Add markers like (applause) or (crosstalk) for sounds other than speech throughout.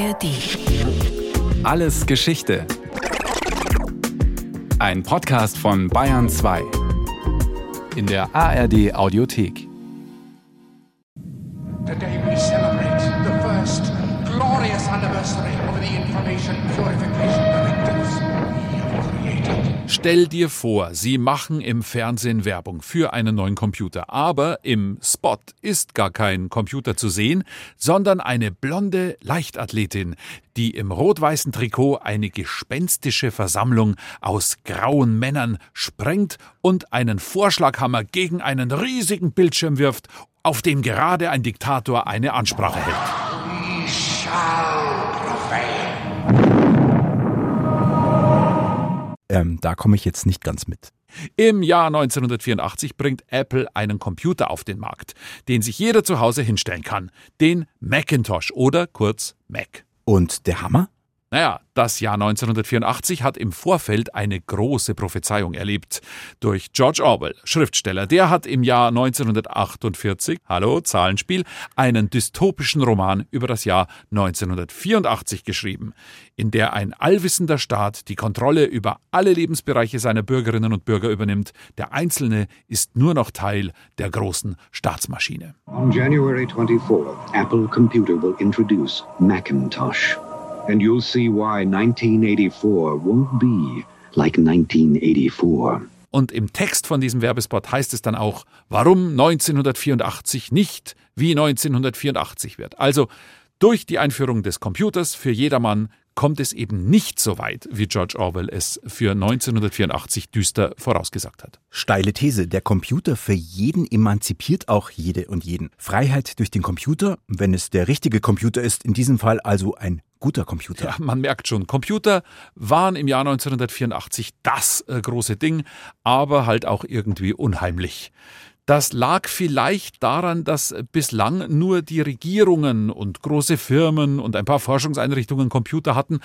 ARD. Alles Geschichte. Ein Podcast von Bayern 2. In der ARD Audiothek. Stell dir vor, sie machen im Fernsehen Werbung für einen neuen Computer, aber im Spot ist gar kein Computer zu sehen, sondern eine blonde Leichtathletin, die im rot-weißen Trikot eine gespenstische Versammlung aus grauen Männern sprengt und einen Vorschlaghammer gegen einen riesigen Bildschirm wirft, auf dem gerade ein Diktator eine Ansprache hält. We shall. Ähm, da komme ich jetzt nicht ganz mit. Im Jahr 1984 bringt Apple einen Computer auf den Markt, den sich jeder zu Hause hinstellen kann, den Macintosh oder kurz Mac. Und der Hammer? Naja, das Jahr 1984 hat im Vorfeld eine große Prophezeiung erlebt. Durch George Orwell, Schriftsteller. Der hat im Jahr 1948, hallo, Zahlenspiel, einen dystopischen Roman über das Jahr 1984 geschrieben, in der ein allwissender Staat die Kontrolle über alle Lebensbereiche seiner Bürgerinnen und Bürger übernimmt. Der Einzelne ist nur noch Teil der großen Staatsmaschine. On January 24th, Apple Computer will introduce Macintosh. And you'll see why 1984 won't be like 1984. Und im Text von diesem Werbespot heißt es dann auch, warum 1984 nicht wie 1984 wird. Also durch die Einführung des Computers für jedermann kommt es eben nicht so weit, wie George Orwell es für 1984 düster vorausgesagt hat. Steile These. Der Computer für jeden emanzipiert auch jede und jeden. Freiheit durch den Computer, wenn es der richtige Computer ist, in diesem Fall also ein guter Computer. Ja, man merkt schon, Computer waren im Jahr 1984 das äh, große Ding, aber halt auch irgendwie unheimlich. Das lag vielleicht daran, dass bislang nur die Regierungen und große Firmen und ein paar Forschungseinrichtungen Computer hatten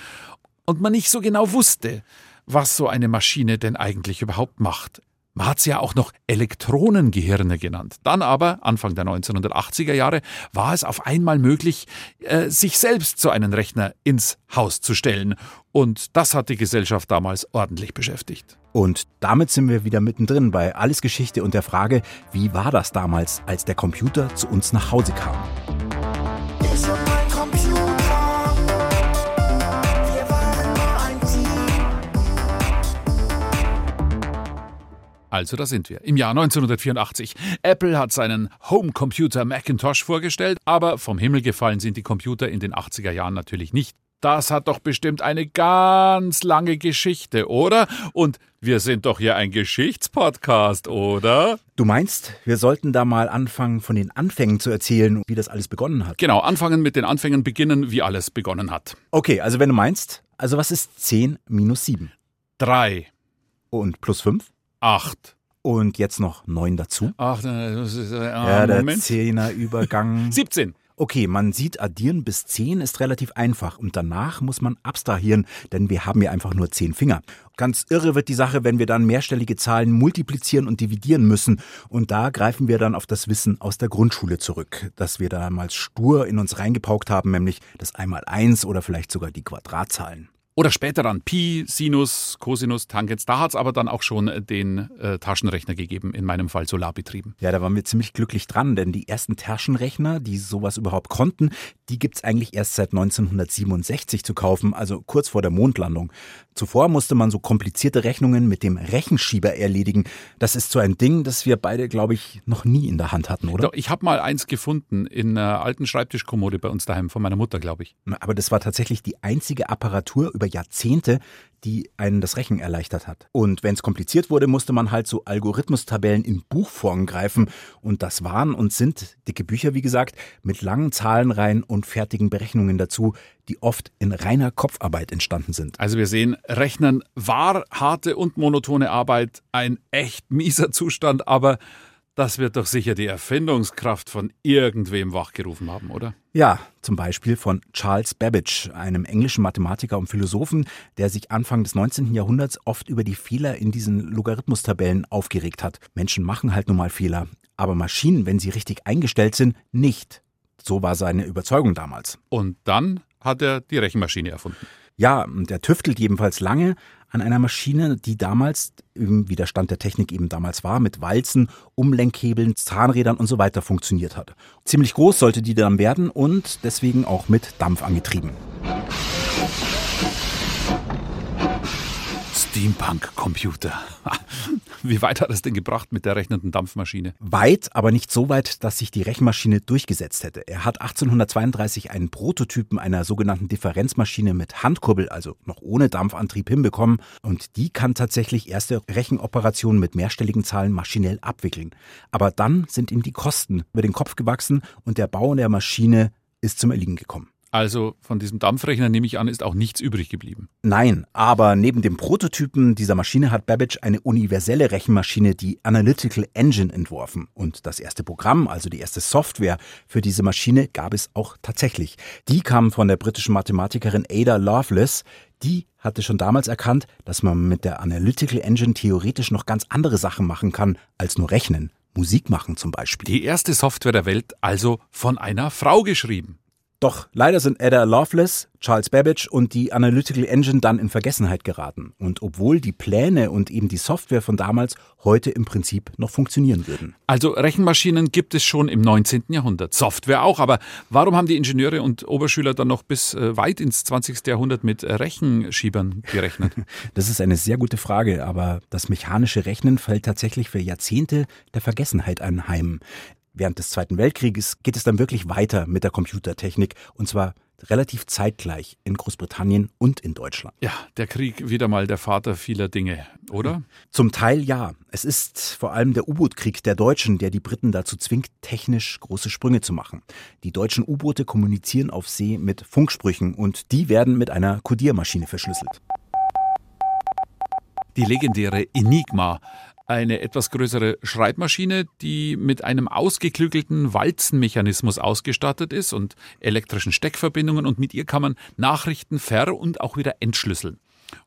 und man nicht so genau wusste, was so eine Maschine denn eigentlich überhaupt macht. Man hat sie ja auch noch Elektronengehirne genannt. Dann aber, Anfang der 1980er Jahre, war es auf einmal möglich, äh, sich selbst so einen Rechner ins Haus zu stellen. Und das hat die Gesellschaft damals ordentlich beschäftigt. Und damit sind wir wieder mittendrin bei Alles Geschichte und der Frage, wie war das damals, als der Computer zu uns nach Hause kam? Also da sind wir. Im Jahr 1984. Apple hat seinen Homecomputer Macintosh vorgestellt, aber vom Himmel gefallen sind die Computer in den 80er Jahren natürlich nicht. Das hat doch bestimmt eine ganz lange Geschichte, oder? Und wir sind doch hier ein Geschichtspodcast, oder? Du meinst, wir sollten da mal anfangen, von den Anfängen zu erzählen, wie das alles begonnen hat? Genau, anfangen mit den Anfängen, beginnen, wie alles begonnen hat. Okay, also wenn du meinst, also was ist 10 minus 7? Drei, Und plus 5? Acht. Und jetzt noch 9 dazu? Ach, das ist, äh, ja, der Moment. Zehnerübergang. (laughs) 17. Okay, man sieht, addieren bis 10 ist relativ einfach und danach muss man abstrahieren, denn wir haben ja einfach nur 10 Finger. Ganz irre wird die Sache, wenn wir dann mehrstellige Zahlen multiplizieren und dividieren müssen. Und da greifen wir dann auf das Wissen aus der Grundschule zurück, das wir damals stur in uns reingepaukt haben, nämlich das Einmaleins oder vielleicht sogar die Quadratzahlen. Oder später dann Pi, Sinus, Cosinus, Tangents. Da hat es aber dann auch schon den äh, Taschenrechner gegeben, in meinem Fall solarbetrieben. Ja, da waren wir ziemlich glücklich dran, denn die ersten Taschenrechner, die sowas überhaupt konnten, die gibt's eigentlich erst seit 1967 zu kaufen, also kurz vor der Mondlandung. Zuvor musste man so komplizierte Rechnungen mit dem Rechenschieber erledigen. Das ist so ein Ding, das wir beide, glaube ich, noch nie in der Hand hatten, oder? Doch, ich habe mal eins gefunden in einer alten Schreibtischkommode bei uns daheim von meiner Mutter, glaube ich. Aber das war tatsächlich die einzige Apparatur über Jahrzehnte, die einen das Rechen erleichtert hat. Und wenn es kompliziert wurde, musste man halt so Algorithmustabellen in Buchform greifen. Und das waren und sind dicke Bücher, wie gesagt, mit langen Zahlenreihen und fertigen Berechnungen dazu, die oft in reiner Kopfarbeit entstanden sind. Also wir sehen, Rechnen war harte und monotone Arbeit, ein echt mieser Zustand, aber das wird doch sicher die Erfindungskraft von irgendwem wachgerufen haben, oder? Ja, zum Beispiel von Charles Babbage, einem englischen Mathematiker und Philosophen, der sich Anfang des 19. Jahrhunderts oft über die Fehler in diesen Logarithmustabellen aufgeregt hat. Menschen machen halt nun mal Fehler, aber Maschinen, wenn sie richtig eingestellt sind, nicht. So war seine Überzeugung damals. Und dann hat er die Rechenmaschine erfunden. Ja, und er tüftelt jedenfalls lange an einer Maschine, die damals, wie der Stand der Technik eben damals war, mit Walzen, Umlenkhebeln, Zahnrädern und so weiter funktioniert hat. Ziemlich groß sollte die dann werden und deswegen auch mit Dampf angetrieben. Steampunk-Computer. (laughs) Wie weit hat es denn gebracht mit der rechnenden Dampfmaschine? Weit, aber nicht so weit, dass sich die Rechenmaschine durchgesetzt hätte. Er hat 1832 einen Prototypen einer sogenannten Differenzmaschine mit Handkurbel, also noch ohne Dampfantrieb, hinbekommen. Und die kann tatsächlich erste Rechenoperationen mit mehrstelligen Zahlen maschinell abwickeln. Aber dann sind ihm die Kosten über den Kopf gewachsen und der Bau der Maschine ist zum Erliegen gekommen. Also von diesem Dampfrechner nehme ich an, ist auch nichts übrig geblieben. Nein, aber neben dem Prototypen dieser Maschine hat Babbage eine universelle Rechenmaschine, die Analytical Engine, entworfen. Und das erste Programm, also die erste Software für diese Maschine, gab es auch tatsächlich. Die kam von der britischen Mathematikerin Ada Lovelace. Die hatte schon damals erkannt, dass man mit der Analytical Engine theoretisch noch ganz andere Sachen machen kann, als nur rechnen. Musik machen zum Beispiel. Die erste Software der Welt also von einer Frau geschrieben. Doch leider sind Ada Lovelace, Charles Babbage und die Analytical Engine dann in Vergessenheit geraten. Und obwohl die Pläne und eben die Software von damals heute im Prinzip noch funktionieren würden. Also Rechenmaschinen gibt es schon im 19. Jahrhundert, Software auch, aber warum haben die Ingenieure und Oberschüler dann noch bis äh, weit ins 20. Jahrhundert mit Rechenschiebern gerechnet? (laughs) Das ist eine sehr gute Frage, aber das mechanische Rechnen fällt tatsächlich für Jahrzehnte der Vergessenheit anheim während des Zweiten Weltkrieges geht es dann wirklich weiter mit der Computertechnik und zwar relativ zeitgleich in Großbritannien und in Deutschland. Ja, der Krieg wieder mal der Vater vieler Dinge, oder? Zum Teil ja. Es ist vor allem der U-Boot-Krieg der Deutschen, der die Briten dazu zwingt, technisch große Sprünge zu machen. Die deutschen U-Boote kommunizieren auf See mit Funksprüchen und die werden mit einer Codiermaschine verschlüsselt. Die legendäre Enigma eine etwas größere Schreibmaschine, die mit einem ausgeklügelten Walzenmechanismus ausgestattet ist und elektrischen Steckverbindungen und mit ihr kann man Nachrichten ver- und auch wieder entschlüsseln.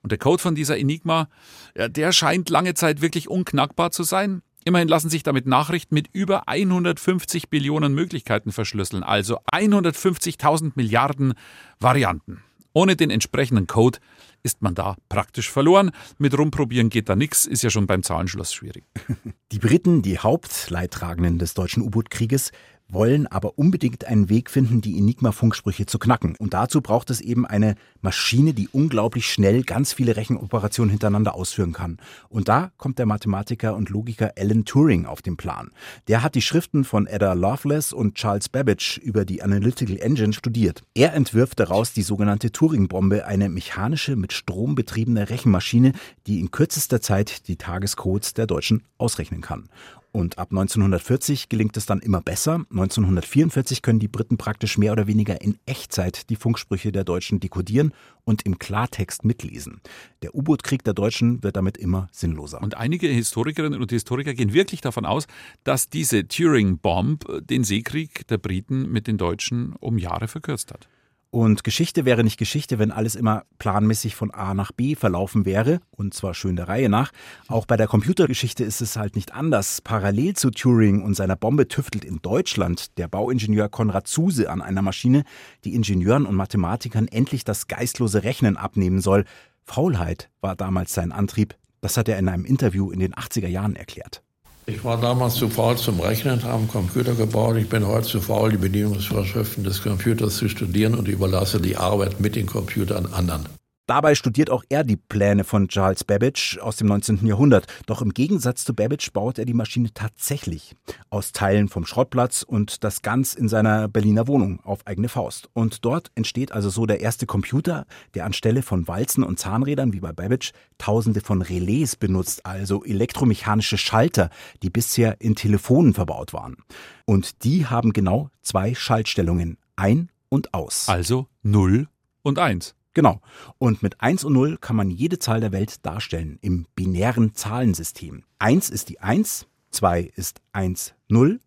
Und der Code von dieser Enigma, ja, der scheint lange Zeit wirklich unknackbar zu sein. Immerhin lassen sich damit Nachrichten mit über 150 Billionen Möglichkeiten verschlüsseln, also 150.000 Milliarden Varianten. Ohne den entsprechenden Code ist man da praktisch verloren. Mit rumprobieren geht da nichts, ist ja schon beim Zahlenschloss schwierig. (laughs) Die Briten, die Hauptleidtragenden des deutschen U-Boot-Krieges, wollen aber unbedingt einen Weg finden, die Enigma-Funksprüche zu knacken. Und dazu braucht es eben eine Maschine, die unglaublich schnell ganz viele Rechenoperationen hintereinander ausführen kann. Und da kommt der Mathematiker und Logiker Alan Turing auf den Plan. Der hat die Schriften von Ada Lovelace und Charles Babbage über die Analytical Engine studiert. Er entwirft daraus die sogenannte Turing-Bombe, eine mechanische, mit Strom betriebene Rechenmaschine, die in kürzester Zeit die Tagescodes der Deutschen ausrechnen kann. Und ab 1940 gelingt es dann immer besser. 1944 können die Briten praktisch mehr oder weniger in Echtzeit die Funksprüche der Deutschen dekodieren und im Klartext mitlesen. Der U-Boot-Krieg der Deutschen wird damit immer sinnloser. Und einige Historikerinnen und Historiker gehen wirklich davon aus, dass diese Turing-Bomb den Seekrieg der Briten mit den Deutschen um Jahre verkürzt hat. Und Geschichte wäre nicht Geschichte, wenn alles immer planmäßig von A nach B verlaufen wäre, und zwar schön der Reihe nach. Auch bei der Computergeschichte ist es halt nicht anders. Parallel zu Turing und seiner Bombe tüftelt in Deutschland der Bauingenieur Konrad Zuse an einer Maschine, die Ingenieuren und Mathematikern endlich das geistlose Rechnen abnehmen soll. Faulheit war damals sein Antrieb. Das hat er in einem Interview in den 80er Jahren erklärt. Ich war damals zu faul zum Rechnen, habe einen Computer gebaut. Ich bin heute zu faul, die Bedienungsvorschriften des Computers zu studieren und überlasse die Arbeit mit den Computern anderen. Dabei studiert auch er die Pläne von Charles Babbage aus dem 19. Jahrhundert. Doch im Gegensatz zu Babbage baut er die Maschine tatsächlich aus Teilen vom Schrottplatz und das ganz in seiner Berliner Wohnung auf eigene Faust. Und dort entsteht also so der erste Computer, der anstelle von Walzen und Zahnrädern wie bei Babbage tausende von Relais benutzt, also elektromechanische Schalter, die bisher in Telefonen verbaut waren. Und die haben genau zwei Schaltstellungen, ein und aus. Also 0 und 1. Genau. Und mit 1 und 0 kann man jede Zahl der Welt darstellen im binären Zahlensystem. 1 ist die 1, 2 ist 1, 0,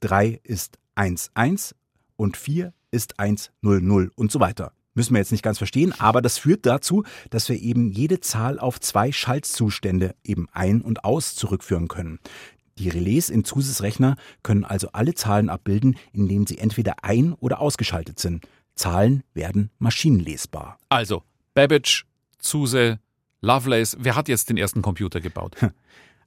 3 ist 1, 1 und 4 ist 1, 0, 0 und so weiter. Müssen wir jetzt nicht ganz verstehen, aber das führt dazu, dass wir eben jede Zahl auf zwei Schaltzustände, eben ein und aus, zurückführen können. Die Relais in Zuses Rechner können also alle Zahlen abbilden, indem sie entweder ein- oder ausgeschaltet sind. Zahlen werden maschinenlesbar. Also, Babbage, Zuse, Lovelace, wer hat jetzt den ersten Computer gebaut?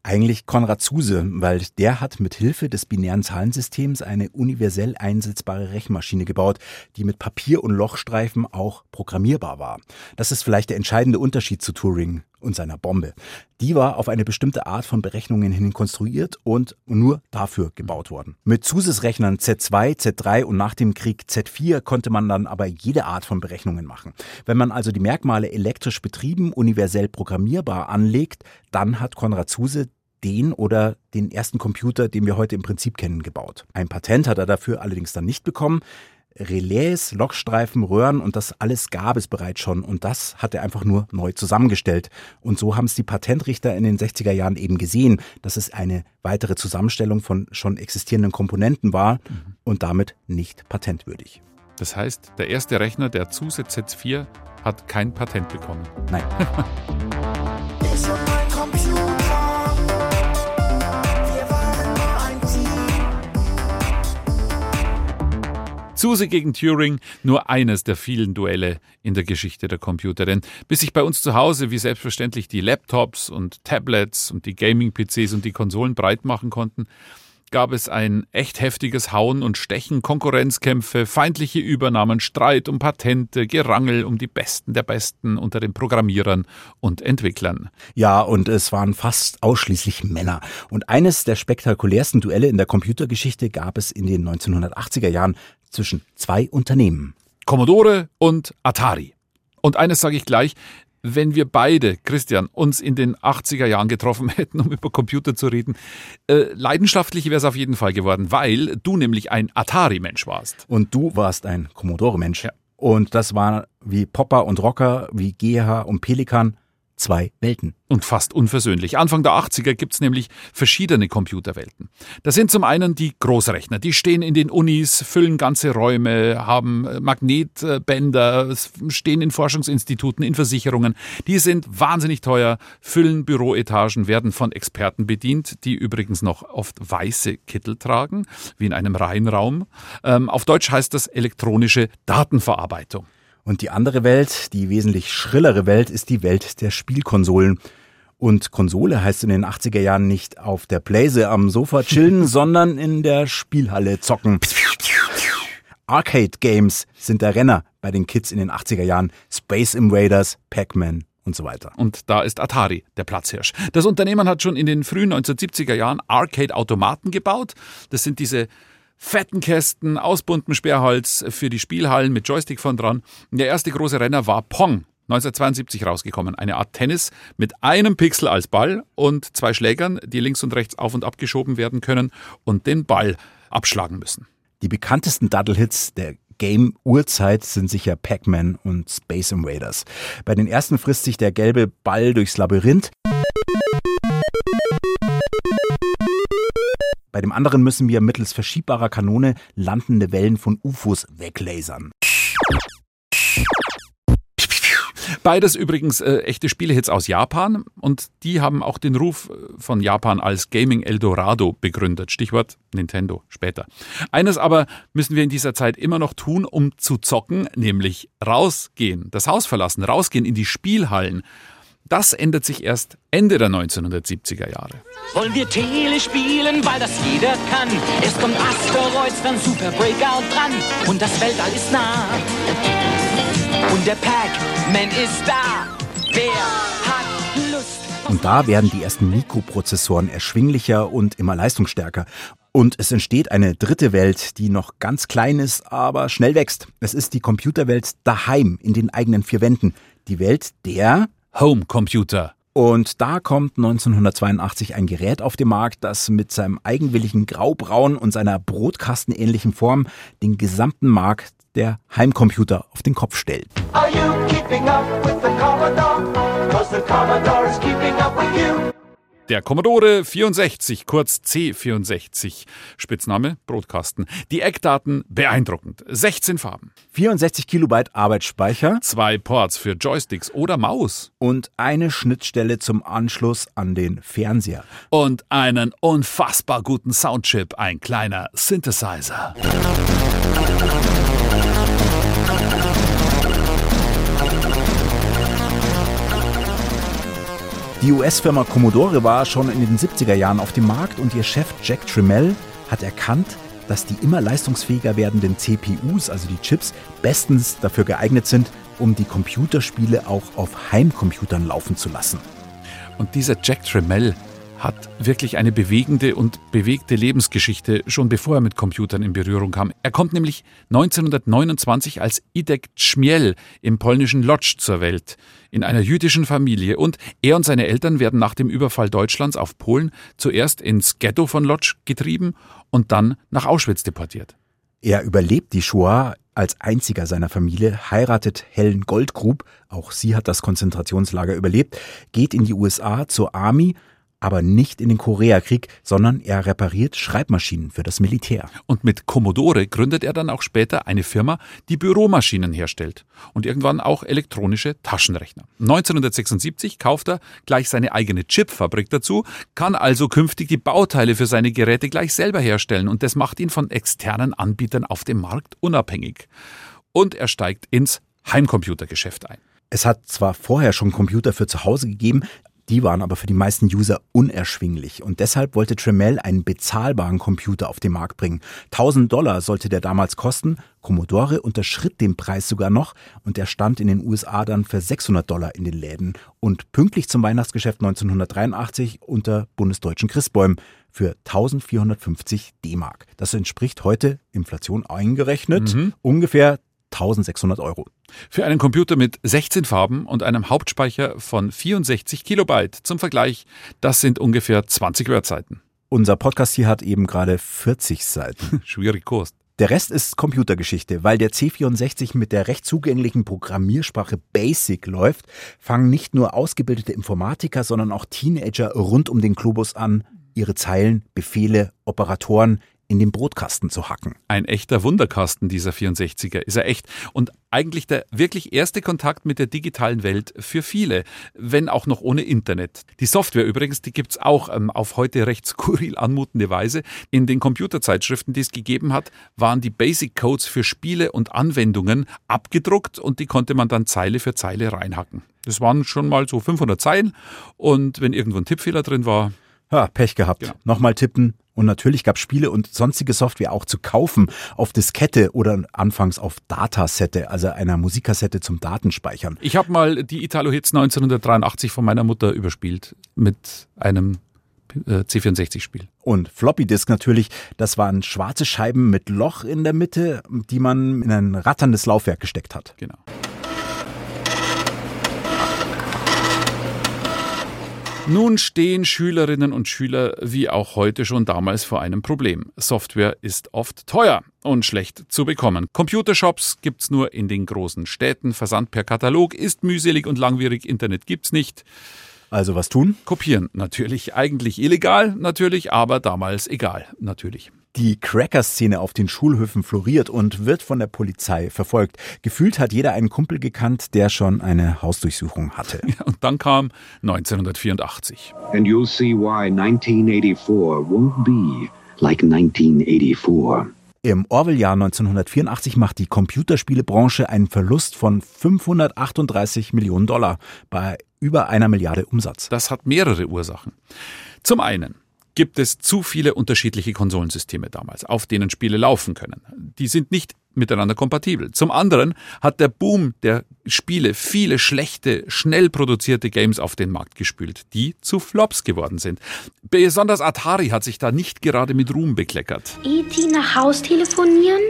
Eigentlich Konrad Zuse, weil der hat mit Hilfe des binären Zahlensystems eine universell einsetzbare Rechenmaschine gebaut, die mit Papier und Lochstreifen auch programmierbar war. Das ist vielleicht der entscheidende Unterschied zu Turing und seiner Bombe. Die war auf eine bestimmte Art von Berechnungen hin konstruiert und nur dafür gebaut worden. Mit Zuses Rechnern Z2, Z3 und nach dem Krieg Z4 konnte man dann aber jede Art von Berechnungen machen. Wenn man also die Merkmale elektrisch betrieben, universell programmierbar anlegt, dann hat Konrad Zuse den oder den ersten Computer, den wir heute im Prinzip kennen, gebaut. Ein Patent hat er dafür allerdings dann nicht bekommen. Relais, Lochstreifen, Röhren und das alles gab es bereits schon und das hat er einfach nur neu zusammengestellt. Und so haben es die Patentrichter in den 60er Jahren eben gesehen, dass es eine weitere Zusammenstellung von schon existierenden Komponenten war und damit nicht patentwürdig. Das heißt, der erste Rechner, der Zuse Z4, hat kein Patent bekommen. Nein. (laughs) Zuse gegen Turing, nur eines der vielen Duelle in der Geschichte der Computer. Denn bis sich bei uns zu Hause wie selbstverständlich die Laptops und Tablets und die Gaming-PCs und die Konsolen breit machen konnten, gab es ein echt heftiges Hauen und Stechen, Konkurrenzkämpfe, feindliche Übernahmen, Streit um Patente, Gerangel um die Besten der Besten unter den Programmierern und Entwicklern. Ja, und es waren fast ausschließlich Männer. Und eines der spektakulärsten Duelle in der Computergeschichte gab es in den 1980er Jahren zwischen zwei Unternehmen. Commodore und Atari. Und eines sage ich gleich, wenn wir beide, Christian, uns in den 80er Jahren getroffen (laughs) hätten, um über Computer zu reden, äh, leidenschaftlich wäre es auf jeden Fall geworden, weil du nämlich ein Atari-Mensch warst. Und du warst ein Commodore-Mensch. Und das war wie Popper und Rocker, wie GH und Pelikan zwei Welten. Und fast unversöhnlich. Anfang der 80er gibt's nämlich verschiedene Computerwelten. Das sind zum einen die Großrechner. Die stehen in den Unis, füllen ganze Räume, haben Magnetbänder, stehen in Forschungsinstituten, in Versicherungen. Die sind wahnsinnig teuer, füllen Büroetagen, werden von Experten bedient, die übrigens noch oft weiße Kittel tragen, wie in einem Reihenraum. Ähm, auf Deutsch heißt das elektronische Datenverarbeitung. Und die andere Welt, die wesentlich schrillere Welt, ist die Welt der Spielkonsolen. Und Konsole heißt in den 80er Jahren nicht auf der Playse am Sofa chillen, (laughs) sondern in der Spielhalle zocken. Arcade Games sind der Renner bei den Kids in den 80er Jahren. Space Invaders, Pac-Man und so weiter. Und da ist Atari der Platzhirsch. Das Unternehmen hat schon in den frühen 1970er Jahren Arcade-Automaten gebaut. Das sind diese fetten Kästen aus buntem Sperrholz für die Spielhallen mit Joystick von dran. Der erste große Renner war Pong. 1972 rausgekommen. Eine Art Tennis mit einem Pixel als Ball und zwei Schlägern, die links und rechts auf und ab geschoben werden können und den Ball abschlagen müssen. Die bekanntesten Daddle-Hits der Game-Urzeit sind sicher Pac-Man und Space Invaders. Bei den ersten frisst sich der gelbe Ball durchs Labyrinth. Bei dem anderen müssen wir mittels verschiebbarer Kanone landende Wellen von UFOs weglasern. Beides übrigens äh, echte Spielehits aus Japan und die haben auch den Ruf äh, von Japan als Gaming Eldorado begründet. Stichwort Nintendo später. Eines aber müssen wir in dieser Zeit immer noch tun, um zu zocken, nämlich rausgehen, das Haus verlassen, rausgehen in die Spielhallen. Das ändert sich erst Ende der 1970er Jahre. Wollen wir Tele spielen, weil das jeder kann. Erst kommt Asteroids, dann Super Breakout dran. Und das Weltall ist nah. Und der Pac-Man ist da. Wer hat Lust? Und da werden die ersten Mikroprozessoren erschwinglicher und immer leistungsstärker. Und es entsteht eine dritte Welt, die noch ganz klein ist, aber schnell wächst. Es ist die Computerwelt daheim, in den eigenen vier Wänden. Die Welt der Homecomputer. Und da kommt 1982 ein Gerät auf den Markt, das mit seinem eigenwilligen Graubraun und seiner brotkastenähnlichen Form den gesamten Markt der Heimcomputer auf den Kopf stellt. Are you keeping up with the Commodore? Cause the Commodore is keeping up with you. Der Commodore 64, kurz C64, Spitzname Brotkasten. Die Eckdaten beeindruckend. 16 Farben, 64 Kilobyte Arbeitsspeicher zwei Ports für Joysticks oder Maus und eine Schnittstelle zum Anschluss an den Fernseher. und einen unfassbar guten Soundchip, ein kleiner Synthesizer. Die US-Firma Commodore war schon in den 70er Jahren auf dem Markt und ihr Chef Jack Tramiel hat erkannt, dass die immer leistungsfähiger werdenden CPUs, also die Chips, bestens dafür geeignet sind, um die Computerspiele auch auf Heimcomputern laufen zu lassen. Und dieser Jack Tramiel hat wirklich eine bewegende und bewegte Lebensgeschichte, schon bevor er mit Computern in Berührung kam. Er kommt nämlich 1929 als Idek Czmiel im polnischen Lodz zur Welt, in einer jüdischen Familie. Und er und seine Eltern werden nach dem Überfall Deutschlands auf Polen zuerst ins Ghetto von Lodz getrieben und dann nach Auschwitz deportiert. Er überlebt die Shoah als einziger seiner Familie, heiratet Helen Goldgrub, auch sie hat das Konzentrationslager überlebt, geht in die USA zur Army, aber nicht in den Koreakrieg, sondern er repariert Schreibmaschinen für das Militär. Und mit Commodore gründet er dann auch später eine Firma, die Büromaschinen herstellt und irgendwann auch elektronische Taschenrechner. 1976 kauft er gleich seine eigene Chipfabrik dazu, kann also künftig die Bauteile für seine Geräte gleich selber herstellen und das macht ihn von externen Anbietern auf dem Markt unabhängig. Und er steigt ins Heimcomputergeschäft ein. Es hat zwar vorher schon Computer für zu Hause gegeben, die waren aber für die meisten User unerschwinglich und deshalb wollte Tremel einen bezahlbaren Computer auf den Markt bringen. 1000 Dollar sollte der damals kosten. Commodore unterschritt den Preis sogar noch und er stand in den USA dann für 600 Dollar in den Läden und pünktlich zum Weihnachtsgeschäft 1983 unter bundesdeutschen Christbäumen für 1450 D-Mark. Das entspricht heute Inflation eingerechnet mhm. ungefähr 1600 Euro. Für einen Computer mit 16 Farben und einem Hauptspeicher von 64 Kilobyte zum Vergleich, das sind ungefähr 20 Wordseiten. Unser Podcast hier hat eben gerade 40 Seiten. (laughs) Schwierig Kost. Der Rest ist Computergeschichte. Weil der C64 mit der recht zugänglichen Programmiersprache BASIC läuft, fangen nicht nur ausgebildete Informatiker, sondern auch Teenager rund um den Globus an, ihre Zeilen, Befehle, Operatoren in den Brotkasten zu hacken. Ein echter Wunderkasten, dieser 64er, ist er echt. Und eigentlich der wirklich erste Kontakt mit der digitalen Welt für viele, wenn auch noch ohne Internet. Die Software übrigens, die gibt's auch ähm, auf heute recht skurril anmutende Weise. In den Computerzeitschriften, die es gegeben hat, waren die Basic Codes für Spiele und Anwendungen abgedruckt und die konnte man dann Zeile für Zeile reinhacken. Das waren schon mal so 500 Zeilen und wenn irgendwo ein Tippfehler drin war, ja, Pech gehabt. Genau. Nochmal tippen, und natürlich gab es Spiele und sonstige Software auch zu kaufen auf Diskette oder anfangs auf Datasette, also einer Musikkassette zum Datenspeichern. Ich habe mal die Italo-Hits 1983 von meiner Mutter überspielt mit einem äh, C64-Spiel. Und Floppy Disk natürlich, das waren schwarze Scheiben mit Loch in der Mitte, die man in ein ratterndes Laufwerk gesteckt hat. Genau. Nun stehen Schülerinnen und Schüler wie auch heute schon damals vor einem Problem. Software ist oft teuer und schlecht zu bekommen. Computershops gibt's nur in den großen Städten, Versand per Katalog ist mühselig und langwierig, Internet gibt's nicht. Also was tun? Kopieren natürlich, eigentlich illegal natürlich, aber damals egal natürlich. Die Cracker-Szene auf den Schulhöfen floriert und wird von der Polizei verfolgt. Gefühlt hat jeder einen Kumpel gekannt, der schon eine Hausdurchsuchung hatte. (laughs) Ja, und dann kam 1984. And you'll see why 1984 won't be like 1984. Im Orwell-Jahr 1984 macht die Computerspielebranche einen Verlust von 538 Millionen Dollar bei über einer Milliarde Umsatz. Das hat mehrere Ursachen. Zum einen gibt es zu viele unterschiedliche Konsolensysteme damals, auf denen Spiele laufen können. Die sind nicht miteinander kompatibel. Zum anderen hat der Boom der Spiele viele schlechte, schnell produzierte Games auf den Markt gespült, die zu Flops geworden sind. Besonders Atari hat sich da nicht gerade mit Ruhm bekleckert. E.T. nach Haus telefonieren?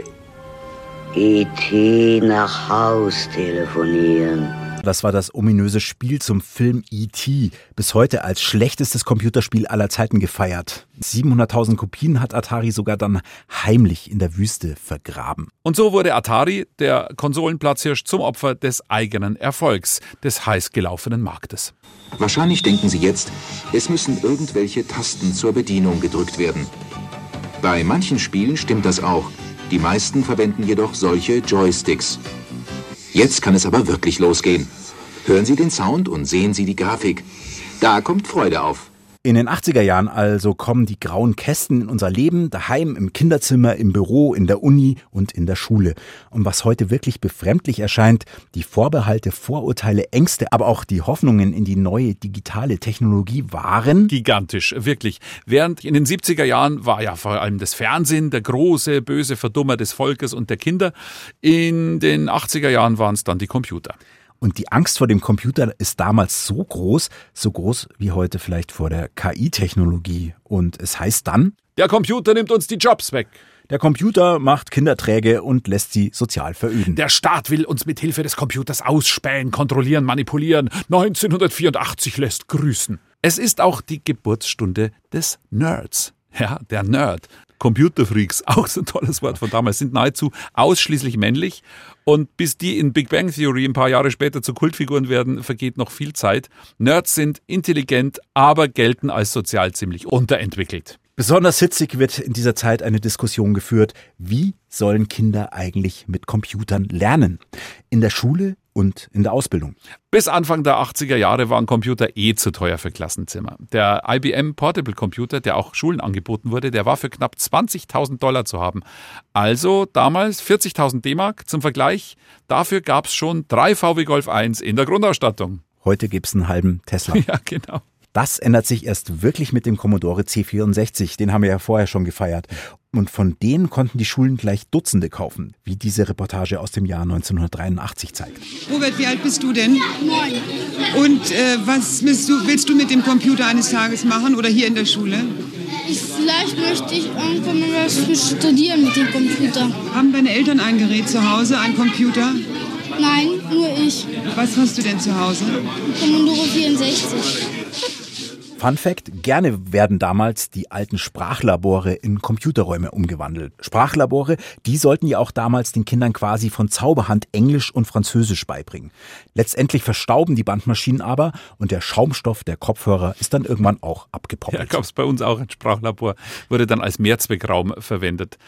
E.T. nach Haus telefonieren. Das war das ominöse Spiel zum Film E.T., bis heute als schlechtestes Computerspiel aller Zeiten gefeiert. 700.000 Kopien hat Atari sogar dann heimlich in der Wüste vergraben. Und so wurde Atari, der Konsolenplatzhirsch, zum Opfer des eigenen Erfolgs, des heiß gelaufenen Marktes. Wahrscheinlich denken Sie jetzt, es müssen irgendwelche Tasten zur Bedienung gedrückt werden. Bei manchen Spielen stimmt das auch. Die meisten verwenden jedoch solche Joysticks. Jetzt kann es aber wirklich losgehen. Hören Sie den Sound und sehen Sie die Grafik. Da kommt Freude auf. In den 80er Jahren also kommen die grauen Kästen in unser Leben, daheim, im Kinderzimmer, im Büro, in der Uni und in der Schule. Und was heute wirklich befremdlich erscheint, die Vorbehalte, Vorurteile, Ängste, aber auch die Hoffnungen in die neue digitale Technologie waren gigantisch, wirklich. Während in den 70er Jahren war ja vor allem das Fernsehen der große, böse Verdummer des Volkes und der Kinder. In den 80er Jahren waren es dann die Computer. Und die Angst vor dem Computer ist damals so groß, so groß wie heute vielleicht vor der KI-Technologie. Und es heißt dann, der Computer nimmt uns die Jobs weg. Der Computer macht Kinder träge und lässt sie sozial veröden. Der Staat will uns mit Hilfe des Computers ausspähen, kontrollieren, manipulieren. 1984 lässt grüßen. Es ist auch die Geburtsstunde des Nerds. Ja, der Nerd. Computerfreaks, (laughs) auch so ein tolles Wort von damals, sind nahezu ausschließlich männlich. Und bis die in Big Bang Theory ein paar Jahre später zu Kultfiguren werden, vergeht noch viel Zeit. Nerds sind intelligent, aber gelten als sozial ziemlich unterentwickelt. Besonders hitzig wird in dieser Zeit eine Diskussion geführt, wie sollen Kinder eigentlich mit Computern lernen? In der Schule und in der Ausbildung. Bis Anfang der 80er Jahre waren Computer eh zu teuer für Klassenzimmer. Der IBM Portable Computer, der auch Schulen angeboten wurde, der war für knapp 20.000 Dollar zu haben. Also damals 40.000 D-Mark zum Vergleich. Dafür gab es schon drei VW Golf 1 in der Grundausstattung. Heute gibt es einen halben Tesla. (laughs) Ja, genau. Das ändert sich erst wirklich mit dem Commodore C64. Den haben wir ja vorher schon gefeiert. Und von denen konnten die Schulen gleich Dutzende kaufen, wie diese Reportage aus dem Jahr 1983 zeigt. Robert, wie alt bist du denn? Neun. Und äh, was willst du, willst du mit dem Computer eines Tages machen oder hier in der Schule? Ich, vielleicht möchte ich irgendwann mal was studieren mit dem Computer. Haben deine Eltern ein Gerät zu Hause, einen Computer? Nein, nur ich. Was hast du denn zu Hause? Commodore 64. Fun Fact, gerne werden damals die alten Sprachlabore in Computerräume umgewandelt. Sprachlabore, die sollten ja auch damals den Kindern quasi von Zauberhand Englisch und Französisch beibringen. Letztendlich verstauben die Bandmaschinen aber und der Schaumstoff der Kopfhörer ist dann irgendwann auch abgepoppelt. Ja, gab es bei uns auch ein Sprachlabor, wurde dann als Mehrzweckraum verwendet.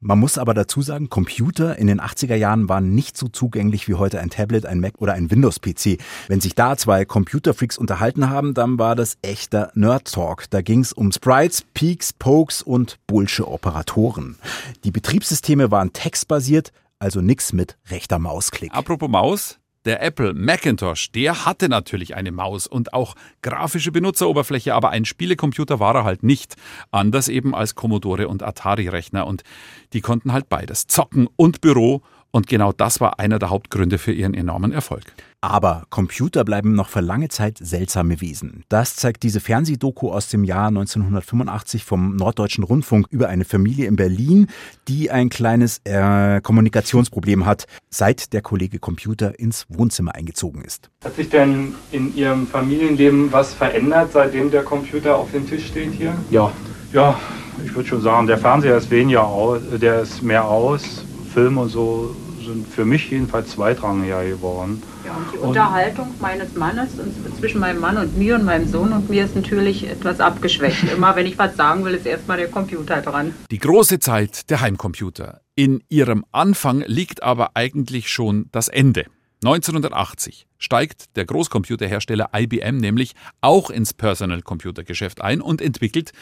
Man muss aber dazu sagen, Computer in den 80er Jahren waren nicht so zugänglich wie heute ein Tablet, ein Mac oder ein Windows-PC. Wenn sich da zwei Computerfreaks unterhalten haben, dann war das echter Nerd-Talk. Da ging es um Sprites, Peaks, Pokes und Bullsche Operatoren. Die Betriebssysteme waren textbasiert, also nix mit rechter Mausklick. Apropos Maus, der Apple Macintosh, der hatte natürlich eine Maus und auch grafische Benutzeroberfläche, aber ein Spielecomputer war er halt nicht. Anders eben als Commodore und Atari-Rechner. Und die konnten halt beides, zocken und Büro. Und genau das war einer der Hauptgründe für ihren enormen Erfolg. Aber Computer bleiben noch für lange Zeit seltsame Wesen. Das zeigt diese Fernsehdoku aus dem Jahr 1985 vom Norddeutschen Rundfunk über eine Familie in Berlin, die ein kleines äh, Kommunikationsproblem hat, seit der Kollege Computer ins Wohnzimmer eingezogen ist. Hat sich denn in Ihrem Familienleben was verändert, seitdem der Computer auf dem Tisch steht hier? Ja, ja, ich würde schon sagen, der Fernseher ist weniger aus, der ist mehr aus. Film und so sind für mich jedenfalls zweitrangiger geworden. Ja, und die Unterhaltung meines Mannes und zwischen meinem Mann und mir und meinem Sohn und mir ist natürlich etwas abgeschwächt. (laughs) Immer wenn ich was sagen will, ist erstmal der Computer dran. Die große Zeit der Heimcomputer. In ihrem Anfang liegt aber eigentlich schon das Ende. 1980 steigt der Großcomputerhersteller IBM nämlich auch ins Personal Computer Geschäft ein und entwickelt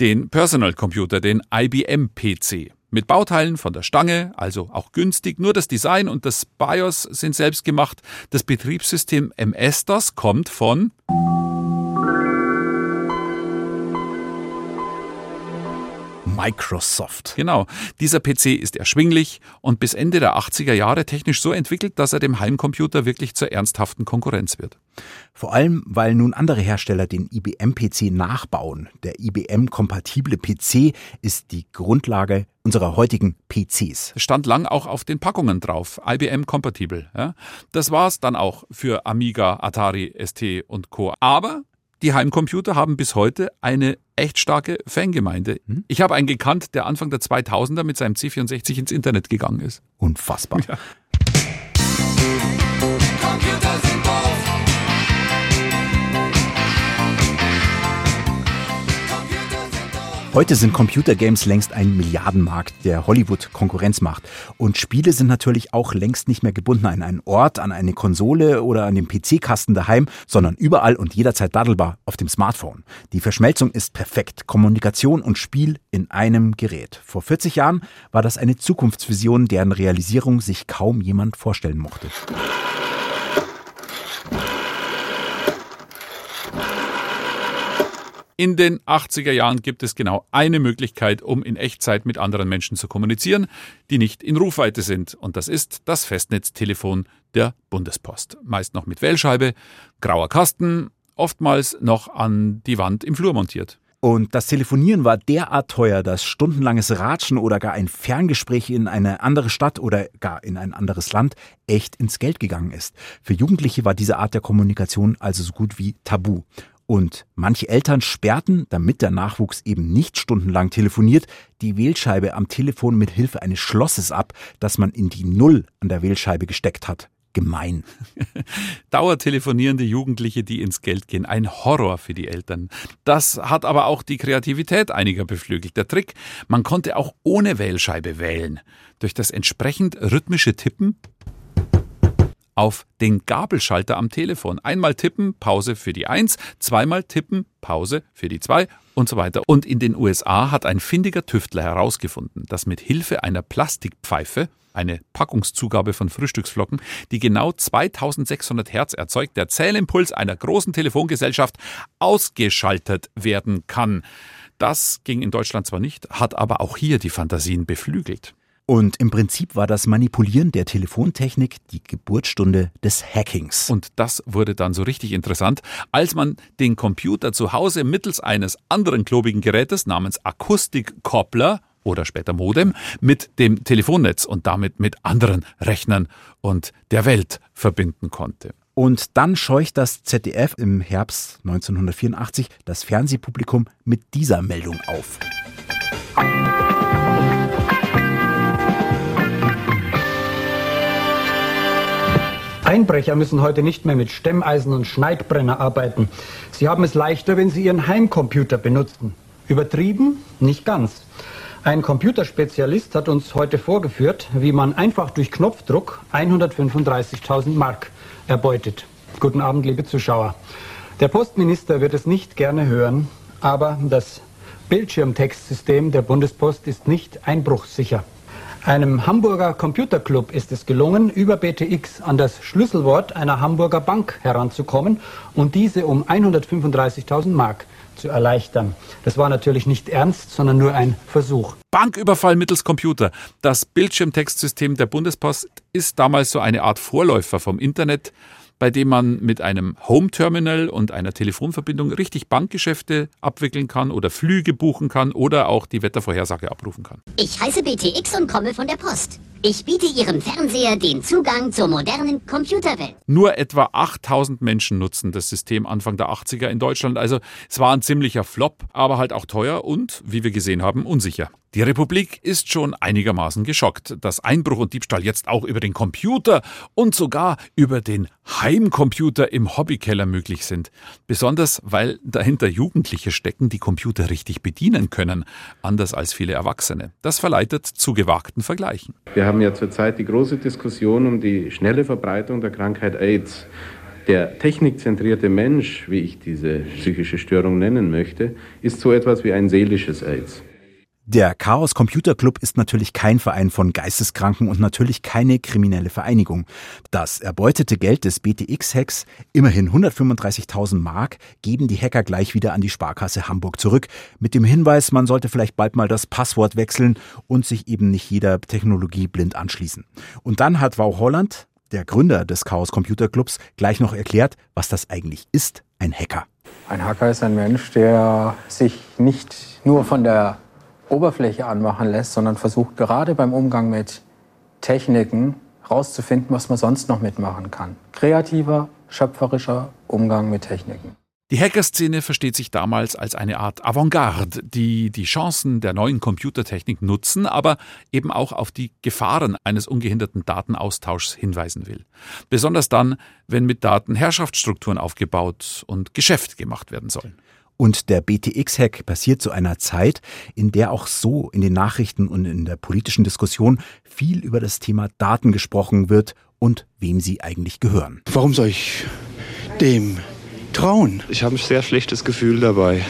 den Personal Computer, den IBM PC. Mit Bauteilen von der Stange, also auch günstig, nur das Design und das BIOS sind selbst gemacht. Das Betriebssystem MS-DOS kommt von Microsoft. Genau. Dieser PC ist erschwinglich und bis Ende der 80er Jahre technisch so entwickelt, dass er dem Heimcomputer wirklich zur ernsthaften Konkurrenz wird. Vor allem, weil nun andere Hersteller den IBM-PC nachbauen. Der IBM-kompatible PC ist die Grundlage unserer heutigen PCs. Stand lang auch auf den Packungen drauf, IBM kompatibel. Ja. Das war's dann auch für Amiga, Atari, ST und Co. Aber die Heimcomputer haben bis heute eine echt starke Fangemeinde. Hm? Ich habe einen gekannt, der Anfang der 2000er mit seinem C64 ins Internet gegangen ist. Unfassbar. Ja. Heute sind Computergames längst ein Milliardenmarkt, der Hollywood Konkurrenz macht. Und Spiele sind natürlich auch längst nicht mehr gebunden an einen Ort, an eine Konsole oder an den PC-Kasten daheim, sondern überall und jederzeit daddelbar auf dem Smartphone. Die Verschmelzung ist perfekt. Kommunikation und Spiel in einem Gerät. Vor 40 Jahren war das eine Zukunftsvision, deren Realisierung sich kaum jemand vorstellen mochte. In den 80er Jahren gibt es genau eine Möglichkeit, um in Echtzeit mit anderen Menschen zu kommunizieren, die nicht in Rufweite sind. Und das ist das Festnetztelefon der Bundespost. Meist noch mit Wählscheibe, grauer Kasten, oftmals noch an die Wand im Flur montiert. Und das Telefonieren war derart teuer, dass stundenlanges Ratschen oder gar ein Ferngespräch in eine andere Stadt oder gar in ein anderes Land echt ins Geld gegangen ist. Für Jugendliche war diese Art der Kommunikation also so gut wie tabu. Und manche Eltern sperrten, damit der Nachwuchs eben nicht stundenlang telefoniert, die Wählscheibe am Telefon mit Hilfe eines Schlosses ab, das man in die Null an der Wählscheibe gesteckt hat. Gemein. (laughs) Dauertelefonierende Jugendliche, die ins Geld gehen. Ein Horror für die Eltern. Das hat aber auch die Kreativität einiger beflügelt. Der Trick, man konnte auch ohne Wählscheibe wählen. Durch das entsprechend rhythmische Tippen auf den Gabelschalter am Telefon. Einmal tippen, Pause für die 1, zweimal tippen, Pause für die 2 und so weiter. Und in den USA hat ein findiger Tüftler herausgefunden, dass mit Hilfe einer Plastikpfeife, eine Packungszugabe von Frühstücksflocken, die genau 2600 Hertz erzeugt, der Zählimpuls einer großen Telefongesellschaft ausgeschaltet werden kann. Das ging in Deutschland zwar nicht, hat aber auch hier die Fantasien beflügelt. Und im Prinzip war das Manipulieren der Telefontechnik die Geburtsstunde des Hackings. Und das wurde dann so richtig interessant, als man den Computer zu Hause mittels eines anderen klobigen Gerätes namens Akustikkoppler oder später Modem mit dem Telefonnetz und damit mit anderen Rechnern und der Welt verbinden konnte. Und dann scheucht das ZDF im Herbst 1984 das Fernsehpublikum mit dieser Meldung auf. Einbrecher müssen heute nicht mehr mit Stemmeisen und Schneidbrenner arbeiten. Sie haben es leichter, wenn sie ihren Heimcomputer benutzen. Übertrieben? Nicht ganz. Ein Computerspezialist hat uns heute vorgeführt, wie man einfach durch Knopfdruck 135.000 Mark erbeutet. Guten Abend, liebe Zuschauer. Der Postminister wird es nicht gerne hören, aber das Bildschirmtextsystem der Bundespost ist nicht einbruchssicher. Einem Hamburger Computerclub ist es gelungen, über BTX an das Schlüsselwort einer Hamburger Bank heranzukommen und diese um 135.000 Mark zu erleichtern. Das war natürlich nicht ernst, sondern nur ein Versuch. Banküberfall mittels Computer. Das Bildschirmtextsystem der Bundespost ist damals so eine Art Vorläufer vom Internet bei dem man mit einem Home-Terminal und einer Telefonverbindung richtig Bankgeschäfte abwickeln kann oder Flüge buchen kann oder auch die Wettervorhersage abrufen kann. Ich heiße BTX und komme von der Post. Ich biete Ihrem Fernseher den Zugang zur modernen Computerwelt. Nur etwa 8000 Menschen nutzen das System Anfang der 80er in Deutschland. Also es war ein ziemlicher Flop, aber halt auch teuer und, wie wir gesehen haben, unsicher. Die Republik ist schon einigermaßen geschockt, dass Einbruch und Diebstahl jetzt auch über den Computer und sogar über den Heimcomputer im Hobbykeller möglich sind. Besonders, weil dahinter Jugendliche stecken, die Computer richtig bedienen können, anders als viele Erwachsene. Das verleitet zu gewagten Vergleichen. Wir haben ja zurzeit die große Diskussion um die schnelle Verbreitung der Krankheit AIDS. Der technikzentrierte Mensch, wie ich diese psychische Störung nennen möchte, ist so etwas wie ein seelisches AIDS. Der Chaos Computer Club ist natürlich kein Verein von Geisteskranken und natürlich keine kriminelle Vereinigung. Das erbeutete Geld des BTX-Hacks, immerhin 135.000 Mark, geben die Hacker gleich wieder an die Sparkasse Hamburg zurück, mit dem Hinweis, man sollte vielleicht bald mal das Passwort wechseln und sich eben nicht jeder Technologie blind anschließen. Und dann hat Wau Holland, der Gründer des Chaos Computer Clubs, gleich noch erklärt, was das eigentlich ist, ein Hacker. Ein Hacker ist ein Mensch, der sich nicht nur von der Oberfläche anmachen lässt, sondern versucht gerade beim Umgang mit Techniken herauszufinden, was man sonst noch mitmachen kann. Kreativer, schöpferischer Umgang mit Techniken. Die Hackerszene versteht sich damals als eine Art Avantgarde, die die Chancen der neuen Computertechnik nutzen, aber eben auch auf die Gefahren eines ungehinderten Datenaustauschs hinweisen will. Besonders dann, wenn mit Daten Herrschaftsstrukturen aufgebaut und Geschäft gemacht werden sollen. Und der BTX-Hack passiert zu einer Zeit, in der auch so in den Nachrichten und in der politischen Diskussion viel über das Thema Daten gesprochen wird und wem sie eigentlich gehören. Warum soll ich dem trauen? Ich habe ein sehr schlechtes Gefühl dabei.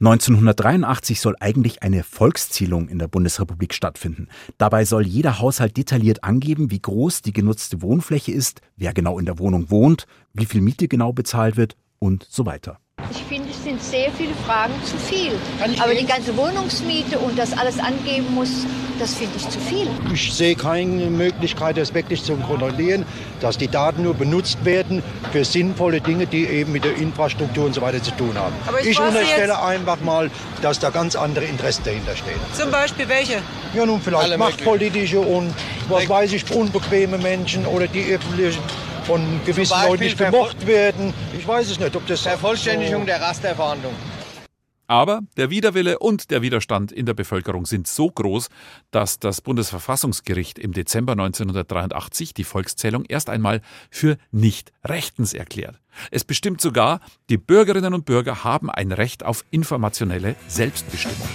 1983 soll eigentlich eine Volkszählung in der Bundesrepublik stattfinden. Dabei soll jeder Haushalt detailliert angeben, wie groß die genutzte Wohnfläche ist, wer genau in der Wohnung wohnt, wie viel Miete genau bezahlt wird und so weiter. Ich finde, es sind sehr viele Fragen zu viel. Aber die ganze Wohnungsmiete und das alles angeben muss, das finde ich zu viel. Ich sehe keine Möglichkeit, das wirklich zu kontrollieren, dass die Daten nur benutzt werden für sinnvolle Dinge, die eben mit der Infrastruktur und so weiter zu tun haben. Aber ich ich unterstelle einfach mal, dass da ganz andere Interessen dahinter stehen. Zum Beispiel welche? Ja, nun vielleicht Alle machtpolitische und was weiß ich, unbequeme Menschen oder die irgendwie von gewissen Beispiel Leuten nicht gemocht werden. Ich weiß es nicht, ob das Vervollständigung so der Rasterverhandlung. Aber der Widerwille und der Widerstand in der Bevölkerung sind so groß, dass das Bundesverfassungsgericht im Dezember 1983 die Volkszählung erst einmal für nicht rechtens erklärt. Es bestimmt sogar, die Bürgerinnen und Bürger haben ein Recht auf informationelle Selbstbestimmung.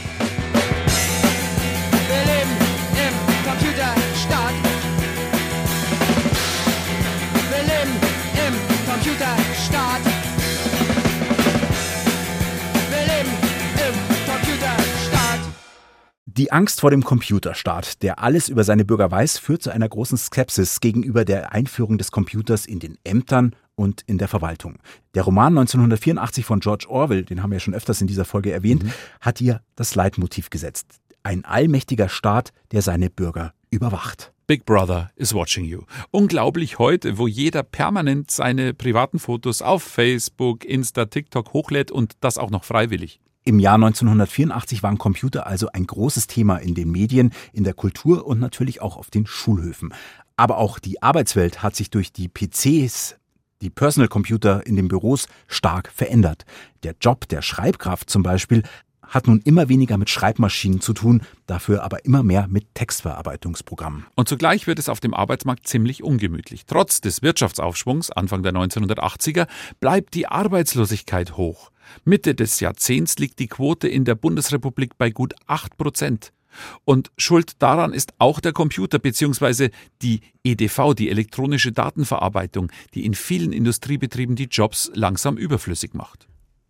Die Angst vor dem Computerstaat, der alles über seine Bürger weiß, führt zu einer großen Skepsis gegenüber der Einführung des Computers in den Ämtern und in der Verwaltung. Der Roman 1984 von George Orwell, den haben wir ja schon öfters in dieser Folge erwähnt, hat hier das Leitmotiv gesetzt. Ein allmächtiger Staat, der seine Bürger überwacht. Big Brother is watching you. Unglaublich heute, wo jeder permanent seine privaten Fotos auf Facebook, Insta, TikTok hochlädt und das auch noch freiwillig. Im Jahr 1984 waren Computer also ein großes Thema in den Medien, in der Kultur und natürlich auch auf den Schulhöfen. Aber auch die Arbeitswelt hat sich durch die PCs, die Personal Computer in den Büros, stark verändert. Der Job der Schreibkraft zum Beispiel hat nun immer weniger mit Schreibmaschinen zu tun, dafür aber immer mehr mit Textverarbeitungsprogrammen. Und zugleich wird es auf dem Arbeitsmarkt ziemlich ungemütlich. Trotz des Wirtschaftsaufschwungs Anfang der 1980er bleibt die Arbeitslosigkeit hoch. Mitte des Jahrzehnts liegt die Quote in der Bundesrepublik bei gut 8 Prozent. Und schuld daran ist auch der Computer bzw. die EDV, die elektronische Datenverarbeitung, die in vielen Industriebetrieben die Jobs langsam überflüssig macht.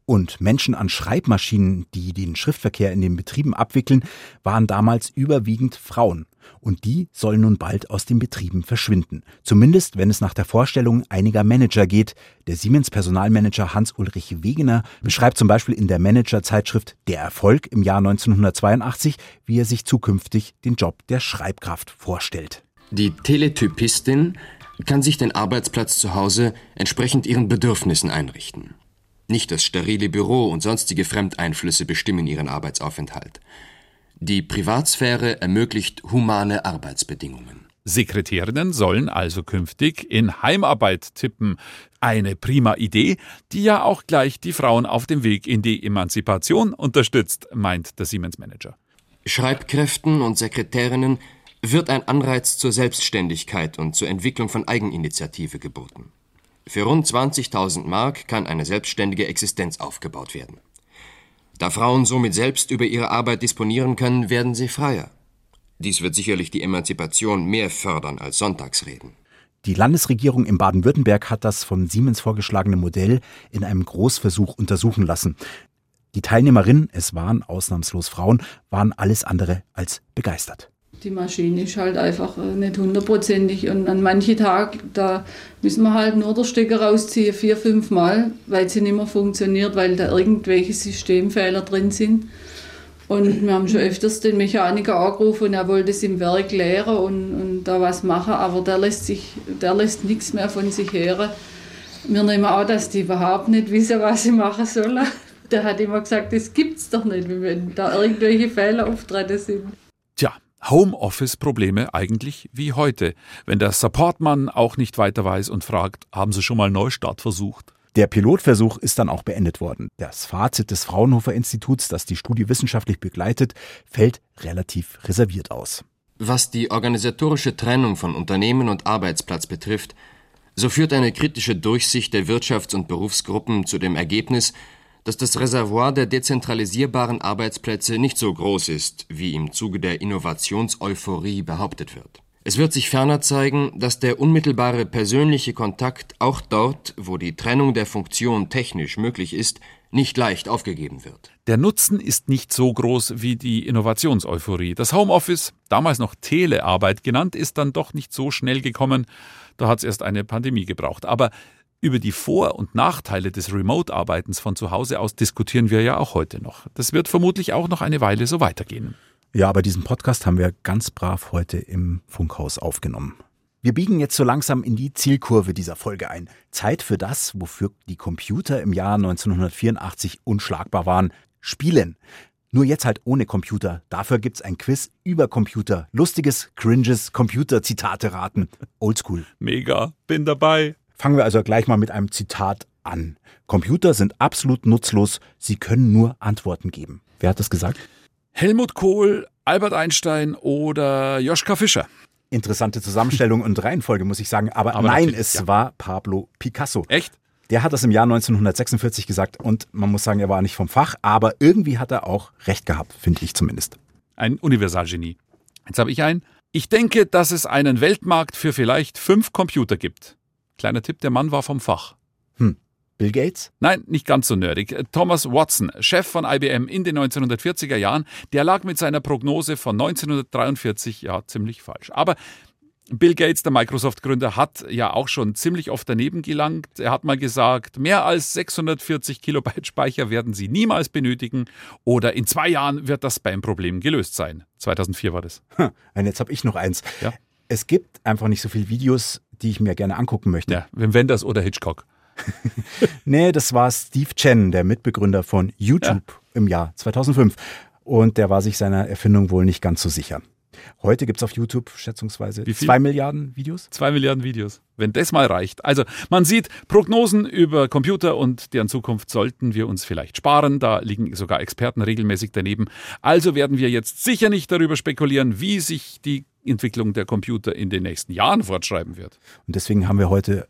Und Menschen an Schreibmaschinen, die den Schriftverkehr in den Betrieben abwickeln, waren damals überwiegend Frauen. Und die sollen nun bald aus den Betrieben verschwinden. Zumindest, wenn es nach der Vorstellung einiger Manager geht. Der Siemens-Personalmanager Hans-Ulrich Wegener beschreibt zum Beispiel in der Managerzeitschrift Der Erfolg im Jahr 1982, wie er sich zukünftig den Job der Schreibkraft vorstellt. Die Teletypistin kann sich den Arbeitsplatz zu Hause entsprechend ihren Bedürfnissen einrichten. Nicht das sterile Büro und sonstige Fremdeinflüsse bestimmen ihren Arbeitsaufenthalt. Die Privatsphäre ermöglicht humane Arbeitsbedingungen. Sekretärinnen sollen also künftig in Heimarbeit tippen. Eine prima Idee, die ja auch gleich die Frauen auf dem Weg in die Emanzipation unterstützt, meint der Siemens-Manager. Schreibkräften und Sekretärinnen wird ein Anreiz zur Selbstständigkeit und zur Entwicklung von Eigeninitiative geboten. Für rund 20.000 Mark kann eine selbstständige Existenz aufgebaut werden. Da Frauen somit selbst über ihre Arbeit disponieren können, werden sie freier. Dies wird sicherlich die Emanzipation mehr fördern als Sonntagsreden. Die Landesregierung in Baden-Württemberg hat das von Siemens vorgeschlagene Modell in einem Großversuch untersuchen lassen. Die Teilnehmerinnen, es waren ausnahmslos Frauen, waren alles andere als begeistert. Die Maschine ist halt einfach äh, nicht hundertprozentig und an manchen Tagen, da müssen wir halt nur der Stecker rausziehen, vier, fünf Mal, weil sie nicht mehr funktioniert, weil da irgendwelche Systemfehler drin sind. Und wir haben schon öfters den Mechaniker angerufen und er wollte es im Werk leeren und, und da was machen, aber der lässt, sich, der lässt nichts mehr von sich hören. Wir nehmen auch, dass die überhaupt nicht wissen, was sie machen sollen. Der hat immer gesagt, das gibt's doch nicht, wenn da irgendwelche Fehler auftreten sind. Tja, Homeoffice-Probleme eigentlich wie heute, wenn der Supportmann auch nicht weiter weiß und fragt, haben Sie schon mal Neustart versucht? Der Pilotversuch ist dann auch beendet worden. Das Fazit des Fraunhofer Instituts, das die Studie wissenschaftlich begleitet, fällt relativ reserviert aus. Was die organisatorische Trennung von Unternehmen und Arbeitsplatz betrifft, so führt eine kritische Durchsicht der Wirtschafts- und Berufsgruppen zu dem Ergebnis, dass das Reservoir der dezentralisierbaren Arbeitsplätze nicht so groß ist, wie im Zuge der Innovationseuphorie behauptet wird. Es wird sich ferner zeigen, dass der unmittelbare persönliche Kontakt auch dort, wo die Trennung der Funktion technisch möglich ist, nicht leicht aufgegeben wird. Der Nutzen ist nicht so groß wie die Innovationseuphorie. Das Homeoffice, damals noch Telearbeit genannt, ist dann doch nicht so schnell gekommen. Da hat es erst eine Pandemie gebraucht. Aber über die Vor- und Nachteile des Remote-Arbeitens von zu Hause aus diskutieren wir ja auch heute noch. Das wird vermutlich auch noch eine Weile so weitergehen. Ja, aber diesen Podcast haben wir ganz brav heute im Funkhaus aufgenommen. Wir biegen jetzt so langsam in die Zielkurve dieser Folge ein. Zeit für das, wofür die Computer im Jahr 1984 unschlagbar waren. Spielen. Nur jetzt halt ohne Computer. Dafür gibt's ein Quiz über Computer. Lustiges, cringes Computer-Zitate raten. Oldschool. Mega. Bin dabei. Fangen wir also gleich mal mit einem Zitat an. Computer sind absolut nutzlos. Sie können nur Antworten geben. Wer hat das gesagt? Helmut Kohl, Albert Einstein oder Joschka Fischer. Interessante Zusammenstellung und Reihenfolge, muss ich sagen. Aber, Aber nein, es ja. war Pablo Picasso. Echt? Der hat das im Jahr 1946 gesagt und man muss sagen, er war nicht vom Fach, aber irgendwie hat er auch recht gehabt, finde ich zumindest. Ein Universalgenie. Jetzt habe ich einen. Ich denke, dass es einen Weltmarkt für vielleicht fünf Computer gibt. Kleiner Tipp, der Mann war vom Fach. Hm. Bill Gates? Nein, nicht ganz so nerdig. Thomas Watson, Chef von IBM in den 1940er Jahren, der lag mit seiner Prognose von 1943 ja ziemlich falsch. Aber Bill Gates, der Microsoft-Gründer, hat ja auch schon ziemlich oft daneben gelangt. Er hat mal gesagt, mehr als 640 Kilobyte Speicher werden Sie niemals benötigen oder in zwei Jahren wird das Spam-Problem gelöst sein. 2004 war das. Und jetzt habe ich noch eins. Ja. Es gibt einfach nicht so viele Videos, die ich mir gerne angucken möchte. Ja, Wim Wenders oder Hitchcock. (laughs) Nee, das war Steve Chen, der Mitbegründer von YouTube im Jahr 2005. Und der war sich seiner Erfindung wohl nicht ganz so sicher. Heute gibt's auf YouTube schätzungsweise zwei Milliarden Videos. Zwei Milliarden Videos. Wenn das mal reicht. Also man sieht, Prognosen über Computer und deren Zukunft sollten wir uns vielleicht sparen. Da liegen sogar Experten regelmäßig daneben. Also werden wir jetzt sicher nicht darüber spekulieren, wie sich die Entwicklung der Computer in den nächsten Jahren fortschreiben wird. Und deswegen haben wir heute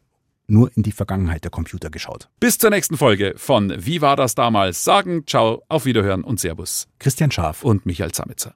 nur in die Vergangenheit der Computer geschaut. Bis zur nächsten Folge von Wie war das damals? Sagen, ciao, auf Wiederhören und Servus. Christian Scharf und Michael Zamitzer.